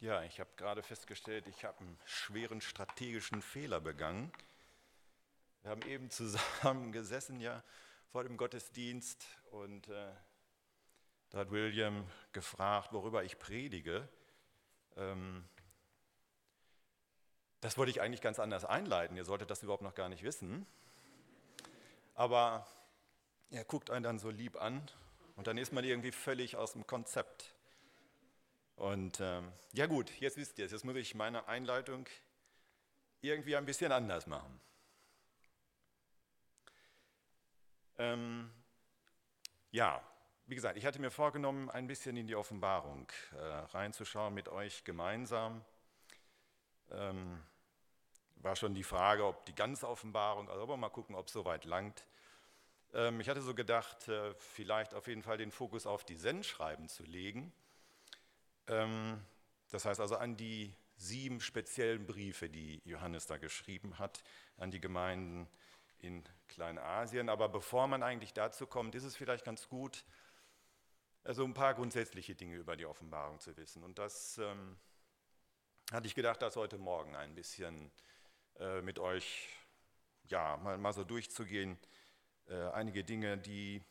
Ja, ich habe gerade festgestellt, ich habe einen schweren strategischen Fehler begangen. Wir haben eben zusammen gesessen ja vor dem Gottesdienst und äh, da hat William gefragt, worüber ich predige. Ähm, das wollte ich eigentlich ganz anders einleiten. Ihr solltet das überhaupt noch gar nicht wissen. Aber er guckt einen dann so lieb an und dann ist man irgendwie völlig aus dem Konzept. Und ähm, ja gut, jetzt wisst ihr es. Jetzt muss ich meine Einleitung irgendwie ein bisschen anders machen. Ähm, ja, wie gesagt, ich hatte mir vorgenommen, ein bisschen in die Offenbarung äh, reinzuschauen mit euch gemeinsam. Ähm, war schon die Frage, ob die ganze Offenbarung, also aber mal gucken, ob es soweit langt. Ähm, ich hatte so gedacht, äh, vielleicht auf jeden Fall den Fokus auf die Sendschreiben zu legen. Ähm, das heißt also an die sieben speziellen Briefe, die Johannes da geschrieben hat, an die Gemeinden in Kleinasien. Aber bevor man eigentlich dazu kommt, ist es vielleicht ganz gut, also ein paar grundsätzliche Dinge über die Offenbarung zu wissen. Und das ähm, hatte ich gedacht, das heute Morgen ein bisschen äh, mit euch ja, mal, mal so durchzugehen. Äh, einige Dinge, die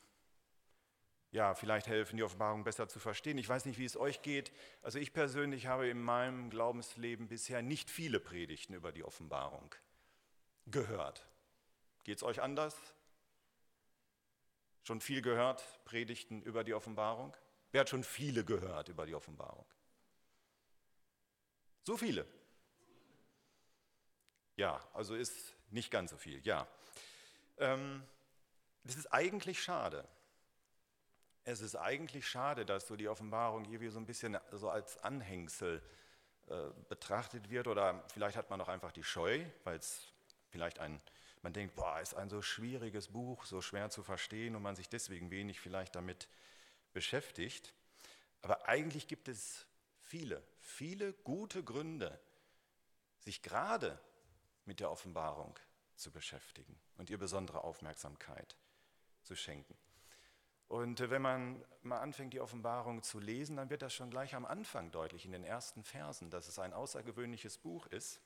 ja, vielleicht helfen, die Offenbarung besser zu verstehen. Ich weiß nicht, wie es euch geht. Also ich persönlich habe in meinem Glaubensleben bisher nicht viele Predigten über die Offenbarung gehört. Geht es euch anders? Schon viel gehört, Predigten über die Offenbarung? Wer hat schon viele gehört über die Offenbarung? So viele. Ja, also ist nicht ganz so viel, ja. Ähm, das ist eigentlich schade. Es ist eigentlich schade, dass so die Offenbarung irgendwie so ein bisschen so als Anhängsel äh, betrachtet wird oder vielleicht hat man auch einfach die Scheu, weil es vielleicht ein, man denkt, boah, ist ein so schwieriges Buch, so schwer zu verstehen und man sich deswegen wenig vielleicht damit beschäftigt. Aber eigentlich gibt es viele, viele gute Gründe, sich gerade mit der Offenbarung zu beschäftigen und ihr besondere Aufmerksamkeit zu schenken. Und äh, wenn man mal anfängt, die Offenbarung zu lesen, dann wird das schon gleich am Anfang deutlich, in den ersten Versen, dass es ein außergewöhnliches Buch ist.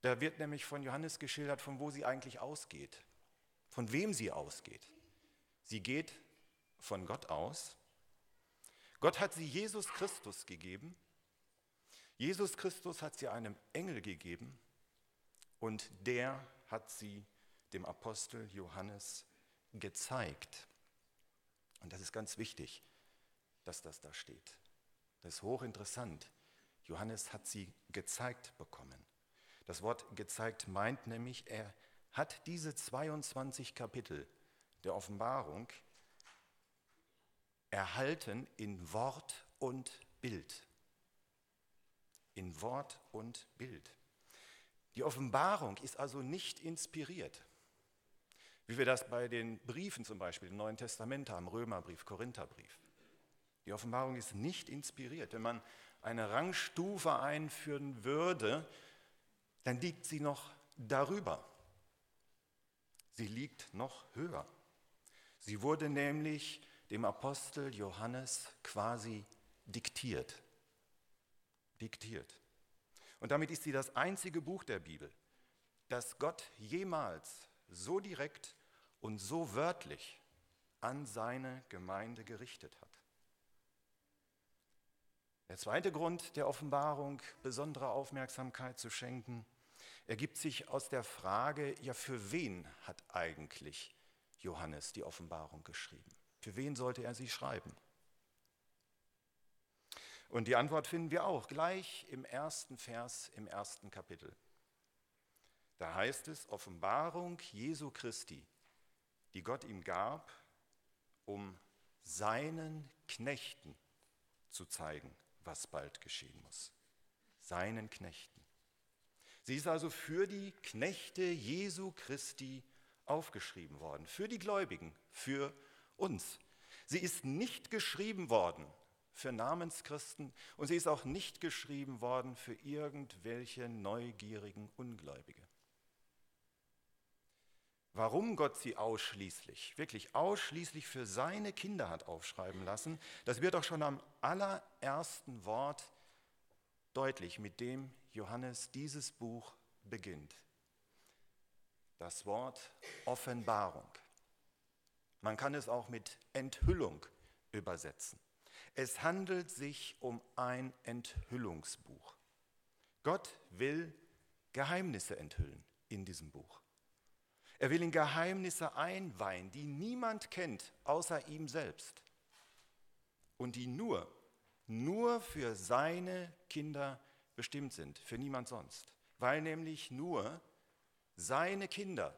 Da wird nämlich von Johannes geschildert, von wo sie eigentlich ausgeht, von wem sie ausgeht. Sie geht von Gott aus. Gott hat sie Jesus Christus gegeben. Jesus Christus hat sie einem Engel gegeben und der hat sie dem Apostel Johannes gezeigt. Und das ist ganz wichtig, dass das da steht. Das ist hochinteressant. Johannes hat sie gezeigt bekommen. Das Wort gezeigt meint nämlich, er hat diese 22 Kapitel der Offenbarung erhalten in Wort und Bild. In Wort und Bild. Die Offenbarung ist also nicht inspiriert. Wie wir das bei den Briefen zum Beispiel im Neuen Testament haben, Römerbrief, Korintherbrief. Die Offenbarung ist nicht inspiriert. Wenn man eine Rangstufe einführen würde, dann liegt sie noch darüber. Sie liegt noch höher. Sie wurde nämlich dem Apostel Johannes quasi diktiert. Diktiert. Und damit ist sie das einzige Buch der Bibel, das Gott jemals so direkt und so wörtlich an seine Gemeinde gerichtet hat. Der zweite Grund der Offenbarung, besondere Aufmerksamkeit zu schenken, ergibt sich aus der Frage, ja, für wen hat eigentlich Johannes die Offenbarung geschrieben? Für wen sollte er sie schreiben? Und die Antwort finden wir auch gleich im ersten Vers im ersten Kapitel. Da heißt es, Offenbarung Jesu Christi, die Gott ihm gab, um seinen Knechten zu zeigen, was bald geschehen muss. Seinen Knechten. Sie ist also für die Knechte Jesu Christi aufgeschrieben worden, für die Gläubigen, für uns. Sie ist nicht geschrieben worden für Namenschristen und sie ist auch nicht geschrieben worden für irgendwelche neugierigen Ungläubige. Warum Gott sie ausschließlich, wirklich ausschließlich für seine Kinder hat aufschreiben lassen, das wird auch schon am allerersten Wort deutlich, mit dem Johannes dieses Buch beginnt. Das Wort Offenbarung. Man kann es auch mit Enthüllung übersetzen. Es handelt sich um ein Enthüllungsbuch. Gott will Geheimnisse enthüllen in diesem Buch. Er will in Geheimnisse einweihen, die niemand kennt außer ihm selbst und die nur, nur für seine Kinder bestimmt sind, für niemand sonst, weil nämlich nur seine Kinder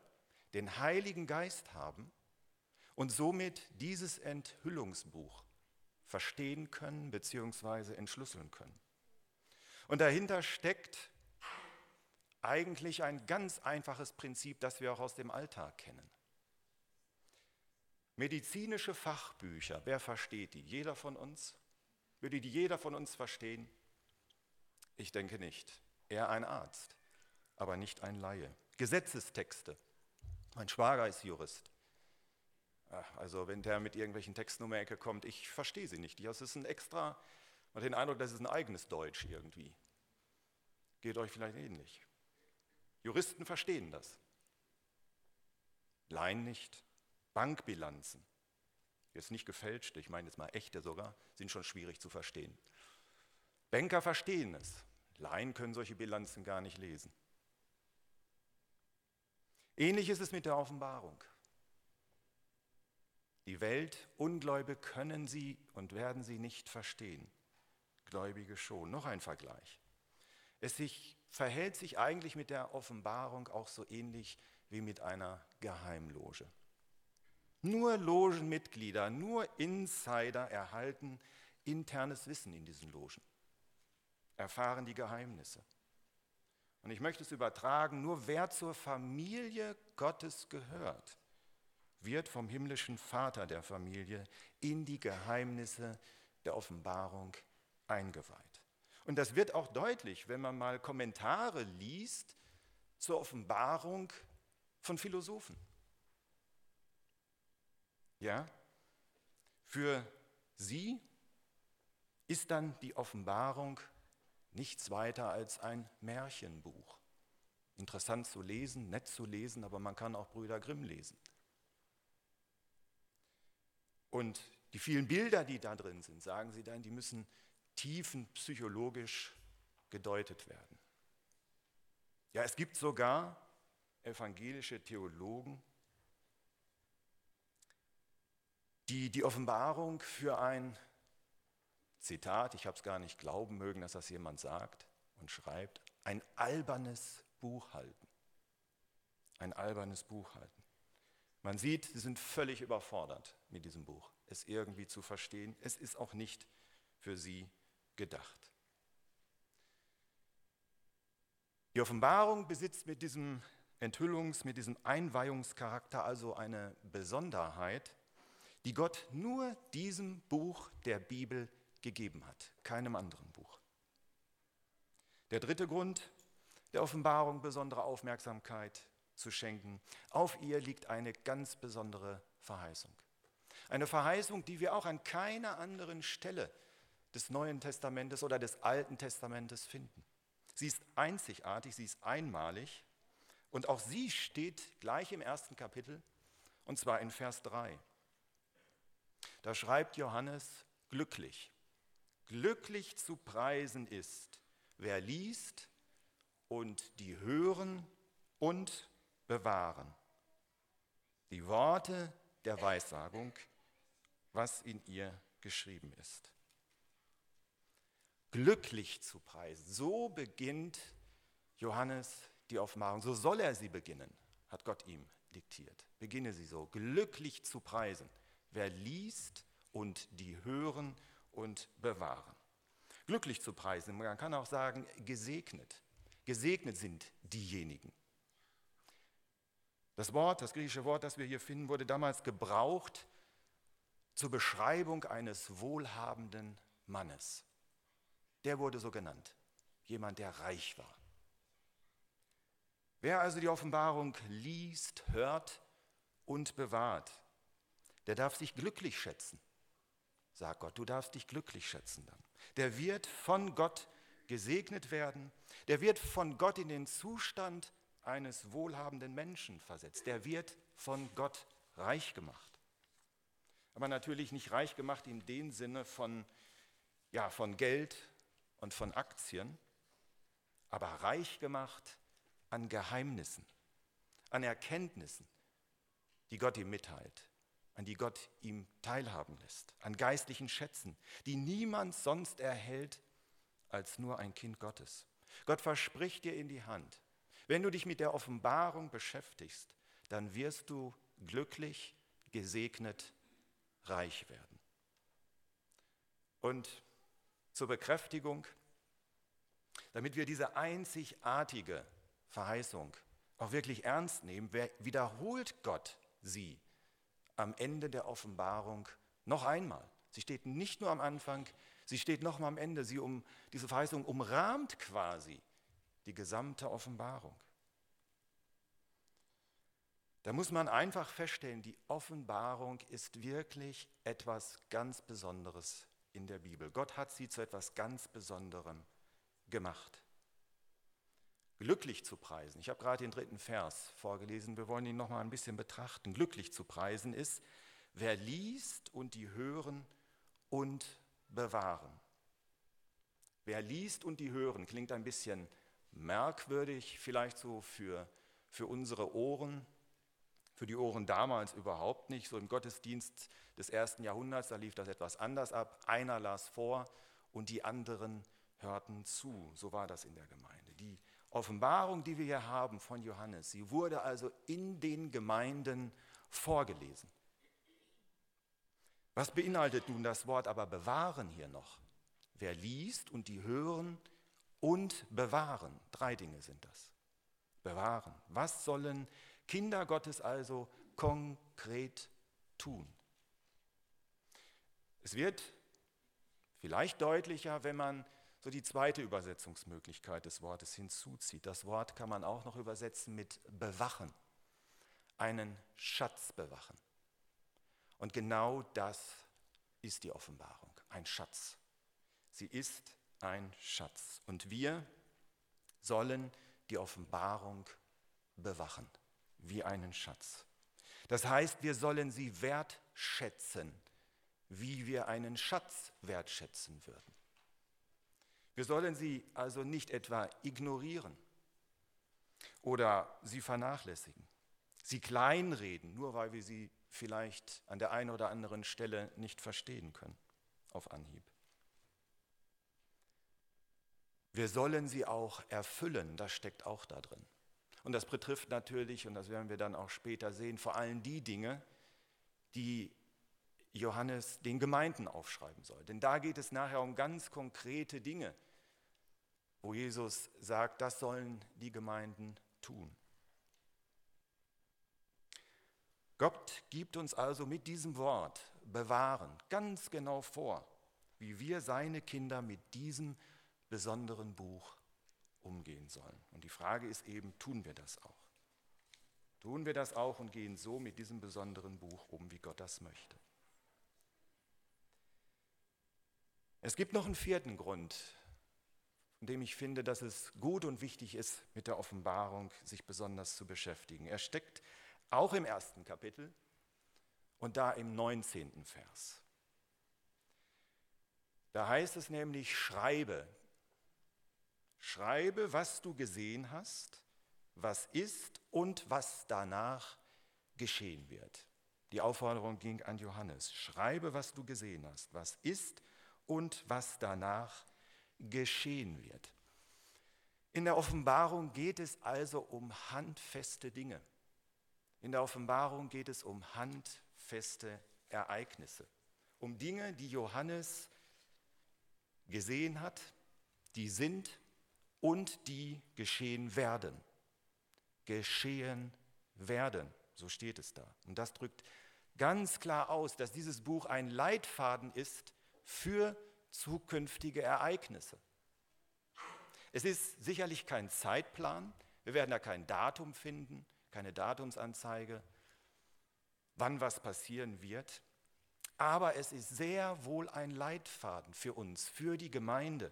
den Heiligen Geist haben und somit dieses Enthüllungsbuch verstehen können bzw. entschlüsseln können. Und dahinter steckt eigentlich ein ganz einfaches Prinzip, das wir auch aus dem Alltag kennen. Medizinische Fachbücher, wer versteht die? Jeder von uns? Würde die jeder von uns verstehen? Ich denke nicht. Er ein Arzt, aber nicht ein Laie. Gesetzestexte. Mein Schwager ist Jurist. Also wenn der mit irgendwelchen Texten um die Ecke kommt, ich verstehe sie nicht. Das ist ein extra, man hat den Eindruck, das ist ein eigenes Deutsch irgendwie. Geht euch vielleicht ähnlich. Juristen verstehen das. Laien nicht. Bankbilanzen, jetzt nicht gefälscht, ich meine jetzt mal echte sogar, sind schon schwierig zu verstehen. Banker verstehen es. Laien können solche Bilanzen gar nicht lesen. Ähnlich ist es mit der Offenbarung. Die Welt, Ungläubige können sie und werden sie nicht verstehen. Gläubige schon. Noch ein Vergleich. Es sich verhält sich eigentlich mit der Offenbarung auch so ähnlich wie mit einer Geheimloge. Nur Logenmitglieder, nur Insider erhalten internes Wissen in diesen Logen, erfahren die Geheimnisse. Und ich möchte es übertragen, nur wer zur Familie Gottes gehört, wird vom himmlischen Vater der Familie in die Geheimnisse der Offenbarung eingeweiht. Und das wird auch deutlich, wenn man mal Kommentare liest zur Offenbarung von Philosophen. Ja, für sie ist dann die Offenbarung nichts weiter als ein Märchenbuch. Interessant zu lesen, nett zu lesen, aber man kann auch Brüder Grimm lesen. Und die vielen Bilder, die da drin sind, sagen sie dann, die müssen tiefenpsychologisch gedeutet werden. Ja, es gibt sogar evangelische Theologen, die die Offenbarung für ein Zitat, ich habe es gar nicht glauben mögen, dass das jemand sagt und schreibt, ein albernes Buch halten. Ein albernes Buch halten. Man sieht, sie sind völlig überfordert mit diesem Buch, es irgendwie zu verstehen. Es ist auch nicht für sie gedacht. Die Offenbarung besitzt mit diesem Enthüllungs-, mit diesem Einweihungscharakter also eine Besonderheit, die Gott nur diesem Buch der Bibel gegeben hat, keinem anderen Buch. Der dritte Grund der Offenbarung besondere Aufmerksamkeit zu schenken. Auf ihr liegt eine ganz besondere Verheißung. Eine Verheißung, die wir auch an keiner anderen Stelle des Neuen Testamentes oder des Alten Testamentes finden. Sie ist einzigartig, sie ist einmalig und auch sie steht gleich im ersten Kapitel und zwar in Vers 3. Da schreibt Johannes, glücklich, glücklich zu preisen ist, wer liest und die hören und bewahren. Die Worte der Weissagung, was in ihr geschrieben ist glücklich zu preisen. So beginnt Johannes die Offenbarung. So soll er sie beginnen, hat Gott ihm diktiert. Beginne sie so, glücklich zu preisen. Wer liest und die hören und bewahren. Glücklich zu preisen, man kann auch sagen, gesegnet. Gesegnet sind diejenigen. Das Wort, das griechische Wort, das wir hier finden, wurde damals gebraucht zur Beschreibung eines wohlhabenden Mannes der wurde so genannt. Jemand, der reich war. Wer also die Offenbarung liest, hört und bewahrt, der darf sich glücklich schätzen, sagt Gott. Du darfst dich glücklich schätzen dann. Der wird von Gott gesegnet werden, der wird von Gott in den Zustand eines wohlhabenden Menschen versetzt, der wird von Gott reich gemacht. Aber natürlich nicht reich gemacht in dem Sinne von, ja, von Geld und von Aktien, aber reich gemacht an Geheimnissen, an Erkenntnissen, die Gott ihm mitteilt, an die Gott ihm teilhaben lässt, an geistlichen Schätzen, die niemand sonst erhält als nur ein Kind Gottes. Gott verspricht dir in die Hand, wenn du dich mit der Offenbarung beschäftigst, dann wirst du glücklich, gesegnet, reich werden. Und zur Bekräftigung, damit wir diese einzigartige Verheißung auch wirklich ernst nehmen, wiederholt Gott sie am Ende der Offenbarung noch einmal. Sie steht nicht nur am Anfang, sie steht noch mal am Ende. Sie um, diese Verheißung umrahmt quasi die gesamte Offenbarung. Da muss man einfach feststellen, die Offenbarung ist wirklich etwas ganz Besonderes in der Bibel. Gott hat sie zu etwas ganz Besonderem gemacht. Glücklich zu preisen, ich habe gerade den dritten Vers vorgelesen, wir wollen ihn noch mal ein bisschen betrachten. Glücklich zu preisen ist, wer liest und die hören und bewahren. Wer liest und die hören, klingt ein bisschen merkwürdig, vielleicht so für, für unsere Ohren, für die Ohren damals überhaupt nicht. So im Gottesdienst des ersten Jahrhunderts, da lief das etwas anders ab. Einer las vor und die anderen hörten zu. So war das in der Gemeinde. Die Offenbarung, die wir hier haben von Johannes, sie wurde also in den Gemeinden vorgelesen. Was beinhaltet nun das Wort aber bewahren hier noch? Wer liest und die hören und bewahren, drei Dinge sind das. Bewahren. Was sollen Kinder Gottes also konkret tun. Es wird vielleicht deutlicher, wenn man so die zweite Übersetzungsmöglichkeit des Wortes hinzuzieht. Das Wort kann man auch noch übersetzen mit bewachen, einen Schatz bewachen. Und genau das ist die Offenbarung, ein Schatz. Sie ist ein Schatz. Und wir sollen die Offenbarung bewachen wie einen Schatz. Das heißt, wir sollen sie wertschätzen, wie wir einen Schatz wertschätzen würden. Wir sollen sie also nicht etwa ignorieren oder sie vernachlässigen, sie kleinreden, nur weil wir sie vielleicht an der einen oder anderen Stelle nicht verstehen können auf Anhieb. Wir sollen sie auch erfüllen, das steckt auch da drin. Und das betrifft natürlich, und das werden wir dann auch später sehen, vor allem die Dinge, die Johannes den Gemeinden aufschreiben soll. Denn da geht es nachher um ganz konkrete Dinge, wo Jesus sagt, das sollen die Gemeinden tun. Gott gibt uns also mit diesem Wort bewahren ganz genau vor, wie wir seine Kinder mit diesem besonderen Buch umgehen sollen. Und die Frage ist eben, tun wir das auch? Tun wir das auch und gehen so mit diesem besonderen Buch um, wie Gott das möchte? Es gibt noch einen vierten Grund, von dem ich finde, dass es gut und wichtig ist, mit der Offenbarung sich besonders zu beschäftigen. Er steckt auch im ersten Kapitel und da im 19. Vers. Da heißt es nämlich, schreibe, Schreibe, was du gesehen hast, was ist und was danach geschehen wird. Die Aufforderung ging an Johannes. Schreibe, was du gesehen hast, was ist und was danach geschehen wird. In der Offenbarung geht es also um handfeste Dinge. In der Offenbarung geht es um handfeste Ereignisse, um Dinge, die Johannes gesehen hat, die sind und die geschehen werden. Geschehen werden, so steht es da. Und das drückt ganz klar aus, dass dieses Buch ein Leitfaden ist für zukünftige Ereignisse. Es ist sicherlich kein Zeitplan, wir werden da kein Datum finden, keine Datumsanzeige, wann was passieren wird, aber es ist sehr wohl ein Leitfaden für uns, für die Gemeinde,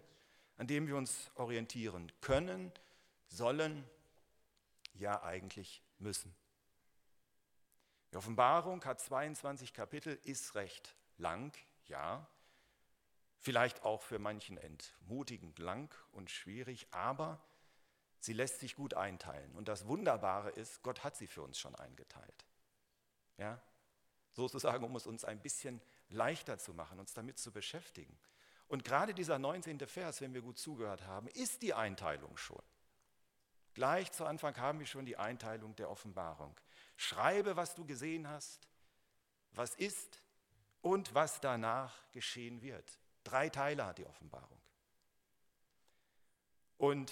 an dem wir uns orientieren können, sollen, ja eigentlich müssen. Die Offenbarung hat 22 Kapitel, ist recht lang, ja, vielleicht auch für manchen entmutigend lang und schwierig, aber sie lässt sich gut einteilen. Und das Wunderbare ist, Gott hat sie für uns schon eingeteilt. Ja, sozusagen, um es uns ein bisschen leichter zu machen, uns damit zu beschäftigen. Und gerade dieser 19. Vers, wenn wir gut zugehört haben, ist die Einteilung schon. Gleich zu Anfang haben wir schon die Einteilung der Offenbarung. Schreibe, was du gesehen hast, was ist und was danach geschehen wird. Drei Teile hat die Offenbarung. Und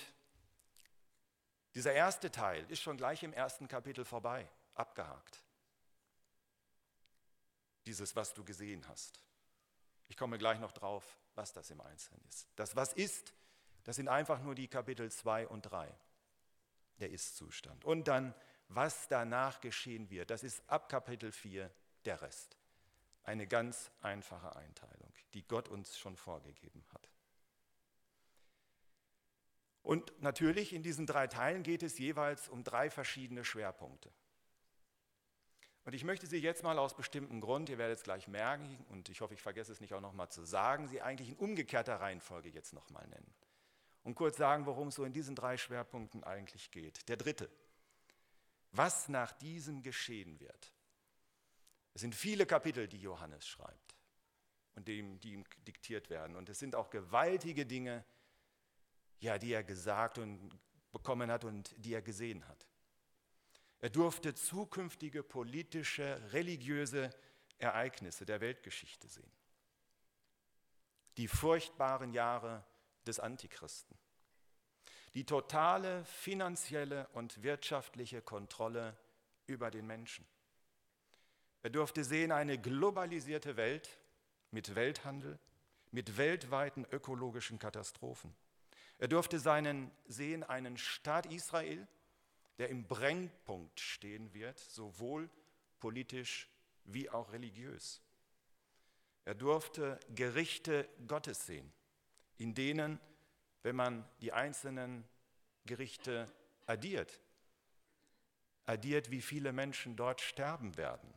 dieser erste Teil ist schon gleich im ersten Kapitel vorbei, abgehakt. Dieses, was du gesehen hast. Ich komme gleich noch drauf, was das im Einzelnen ist. Das, was ist, das sind einfach nur die Kapitel 2 und 3, der Ist-Zustand. Und dann, was danach geschehen wird, das ist ab Kapitel 4 der Rest. Eine ganz einfache Einteilung, die Gott uns schon vorgegeben hat. Und natürlich in diesen drei Teilen geht es jeweils um drei verschiedene Schwerpunkte. Und ich möchte Sie jetzt mal aus bestimmten Grund, ihr werdet es gleich merken, und ich hoffe, ich vergesse es nicht auch nochmal zu sagen, Sie eigentlich in umgekehrter Reihenfolge jetzt nochmal nennen. Und kurz sagen, worum es so in diesen drei Schwerpunkten eigentlich geht. Der dritte, was nach diesem geschehen wird. Es sind viele Kapitel, die Johannes schreibt und die ihm, die ihm diktiert werden. Und es sind auch gewaltige Dinge, ja, die er gesagt und bekommen hat und die er gesehen hat. Er durfte zukünftige politische, religiöse Ereignisse der Weltgeschichte sehen. Die furchtbaren Jahre des Antichristen. Die totale finanzielle und wirtschaftliche Kontrolle über den Menschen. Er durfte sehen eine globalisierte Welt mit Welthandel, mit weltweiten ökologischen Katastrophen. Er durfte seinen, sehen einen Staat Israel, der im Brennpunkt stehen wird, sowohl politisch wie auch religiös. Er durfte Gerichte Gottes sehen, in denen, wenn man die einzelnen Gerichte addiert, addiert, wie viele Menschen dort sterben werden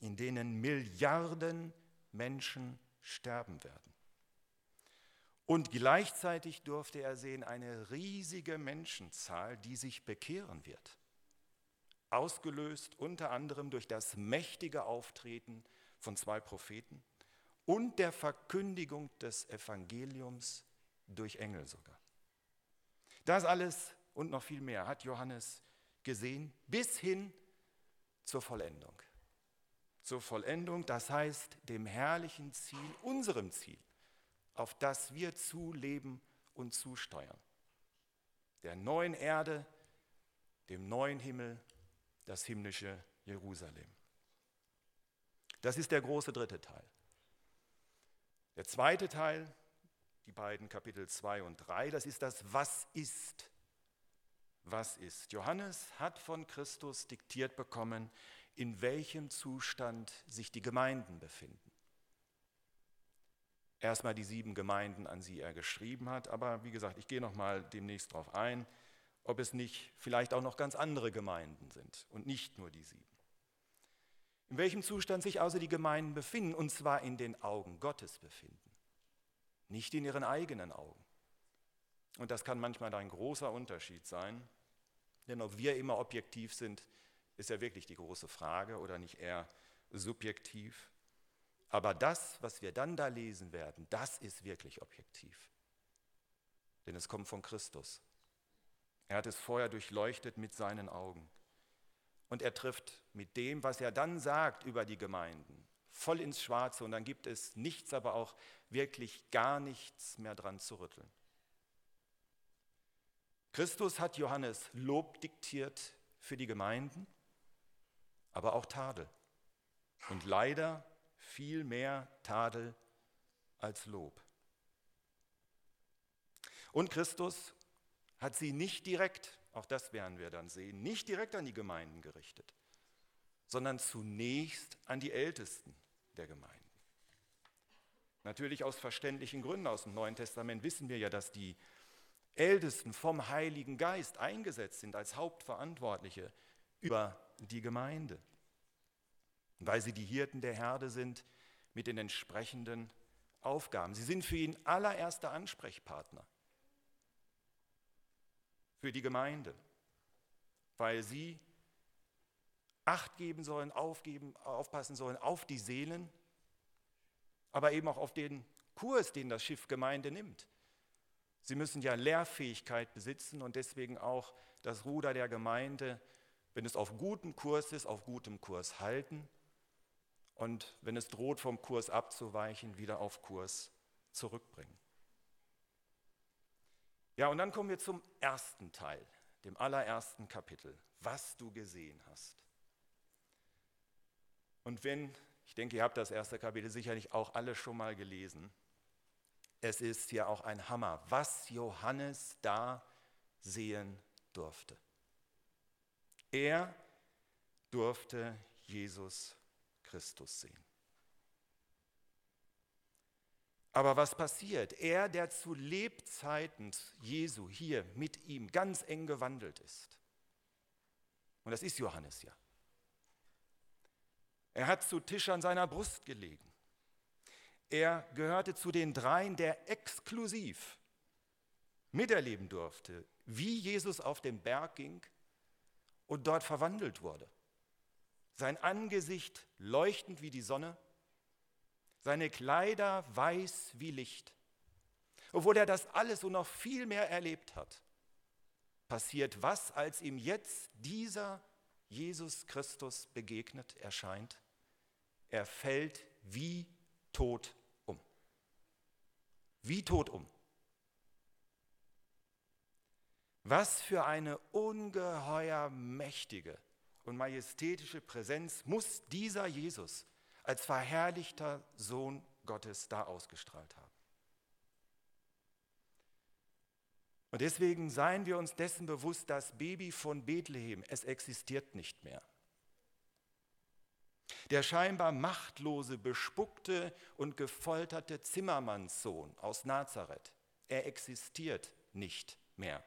in denen Milliarden Menschen sterben werden. Und gleichzeitig durfte er sehen eine riesige Menschenzahl, die sich bekehren wird. Ausgelöst unter anderem durch das mächtige Auftreten von zwei Propheten und der Verkündigung des Evangeliums durch Engel sogar. Das alles und noch viel mehr hat Johannes gesehen bis hin zur Vollendung zur Vollendung, das heißt dem herrlichen Ziel, unserem Ziel, auf das wir zuleben und zusteuern. Der neuen Erde, dem neuen Himmel, das himmlische Jerusalem. Das ist der große dritte Teil. Der zweite Teil, die beiden Kapitel 2 und 3, das ist das Was ist. Was ist? Johannes hat von Christus diktiert bekommen, in welchem Zustand sich die Gemeinden befinden. Erstmal die sieben Gemeinden, an sie er geschrieben hat, aber wie gesagt, ich gehe noch mal demnächst darauf ein, ob es nicht vielleicht auch noch ganz andere Gemeinden sind und nicht nur die sieben. In welchem Zustand sich also die Gemeinden befinden, und zwar in den Augen Gottes befinden, nicht in ihren eigenen Augen. Und das kann manchmal ein großer Unterschied sein, denn ob wir immer objektiv sind, ist ja wirklich die große Frage oder nicht eher subjektiv. Aber das, was wir dann da lesen werden, das ist wirklich objektiv. Denn es kommt von Christus. Er hat es vorher durchleuchtet mit seinen Augen. Und er trifft mit dem, was er dann sagt über die Gemeinden, voll ins Schwarze. Und dann gibt es nichts, aber auch wirklich gar nichts mehr dran zu rütteln. Christus hat Johannes Lob diktiert für die Gemeinden aber auch Tadel. Und leider viel mehr Tadel als Lob. Und Christus hat sie nicht direkt, auch das werden wir dann sehen, nicht direkt an die Gemeinden gerichtet, sondern zunächst an die Ältesten der Gemeinden. Natürlich aus verständlichen Gründen aus dem Neuen Testament wissen wir ja, dass die Ältesten vom Heiligen Geist eingesetzt sind als Hauptverantwortliche über die Gemeinde, weil sie die Hirten der Herde sind mit den entsprechenden Aufgaben. Sie sind für ihn allererster Ansprechpartner für die Gemeinde, weil sie Acht geben sollen, aufgeben, aufpassen sollen auf die Seelen, aber eben auch auf den Kurs, den das Schiff Gemeinde nimmt. Sie müssen ja Lehrfähigkeit besitzen und deswegen auch das Ruder der Gemeinde, wenn es auf gutem Kurs ist, auf gutem Kurs halten und wenn es droht, vom Kurs abzuweichen, wieder auf Kurs zurückbringen. Ja, und dann kommen wir zum ersten Teil, dem allerersten Kapitel, was du gesehen hast. Und wenn, ich denke, ihr habt das erste Kapitel sicherlich auch alle schon mal gelesen, es ist ja auch ein Hammer, was Johannes da sehen durfte. Er durfte Jesus Christus sehen. Aber was passiert? Er, der zu Lebzeiten Jesu hier mit ihm ganz eng gewandelt ist, und das ist Johannes ja, er hat zu Tisch an seiner Brust gelegen. Er gehörte zu den dreien, der exklusiv miterleben durfte, wie Jesus auf den Berg ging und dort verwandelt wurde. Sein Angesicht leuchtend wie die Sonne, seine Kleider weiß wie Licht. Obwohl er das alles und noch viel mehr erlebt hat, passiert was, als ihm jetzt dieser Jesus Christus begegnet, erscheint? Er fällt wie tot um. Wie tot um. Was für eine ungeheuer mächtige und majestätische Präsenz muss dieser Jesus als verherrlichter Sohn Gottes da ausgestrahlt haben. Und deswegen seien wir uns dessen bewusst, das Baby von Bethlehem, es existiert nicht mehr. Der scheinbar machtlose, bespuckte und gefolterte Zimmermannssohn aus Nazareth, er existiert nicht mehr.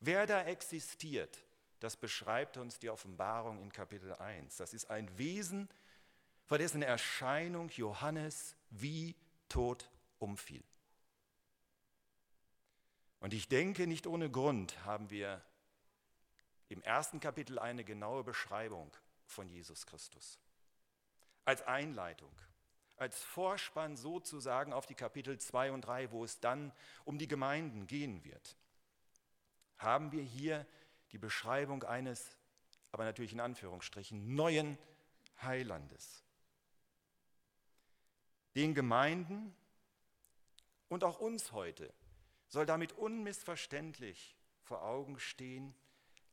Wer da existiert, das beschreibt uns die Offenbarung in Kapitel 1. Das ist ein Wesen, vor dessen Erscheinung Johannes wie tot umfiel. Und ich denke, nicht ohne Grund haben wir im ersten Kapitel eine genaue Beschreibung von Jesus Christus. Als Einleitung, als Vorspann sozusagen auf die Kapitel 2 und 3, wo es dann um die Gemeinden gehen wird, haben wir hier die Beschreibung eines, aber natürlich in Anführungsstrichen, neuen Heilandes den Gemeinden und auch uns heute soll damit unmissverständlich vor Augen stehen,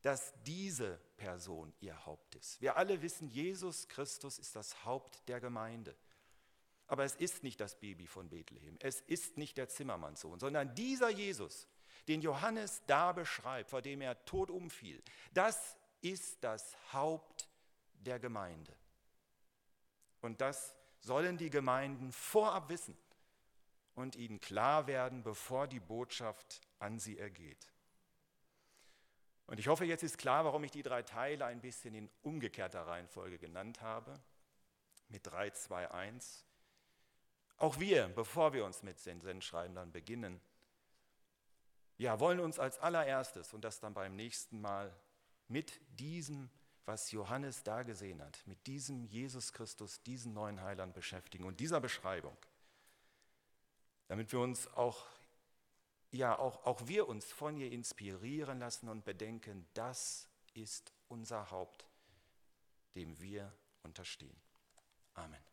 dass diese Person ihr Haupt ist. Wir alle wissen, Jesus Christus ist das Haupt der Gemeinde. Aber es ist nicht das Baby von Bethlehem, es ist nicht der Zimmermannssohn, sondern dieser Jesus, den Johannes da beschreibt, vor dem er tot umfiel, das ist das Haupt der Gemeinde. Und das sollen die Gemeinden vorab wissen und ihnen klar werden, bevor die Botschaft an sie ergeht. Und ich hoffe, jetzt ist klar, warum ich die drei Teile ein bisschen in umgekehrter Reihenfolge genannt habe, mit 3, 2, 1. Auch wir, bevor wir uns mit den Sendschreiben dann beginnen, ja, wollen uns als allererstes und das dann beim nächsten Mal mit diesem was Johannes da gesehen hat, mit diesem Jesus Christus, diesen neuen Heiland beschäftigen und dieser Beschreibung, damit wir uns auch, ja, auch, auch wir uns von ihr inspirieren lassen und bedenken, das ist unser Haupt, dem wir unterstehen. Amen.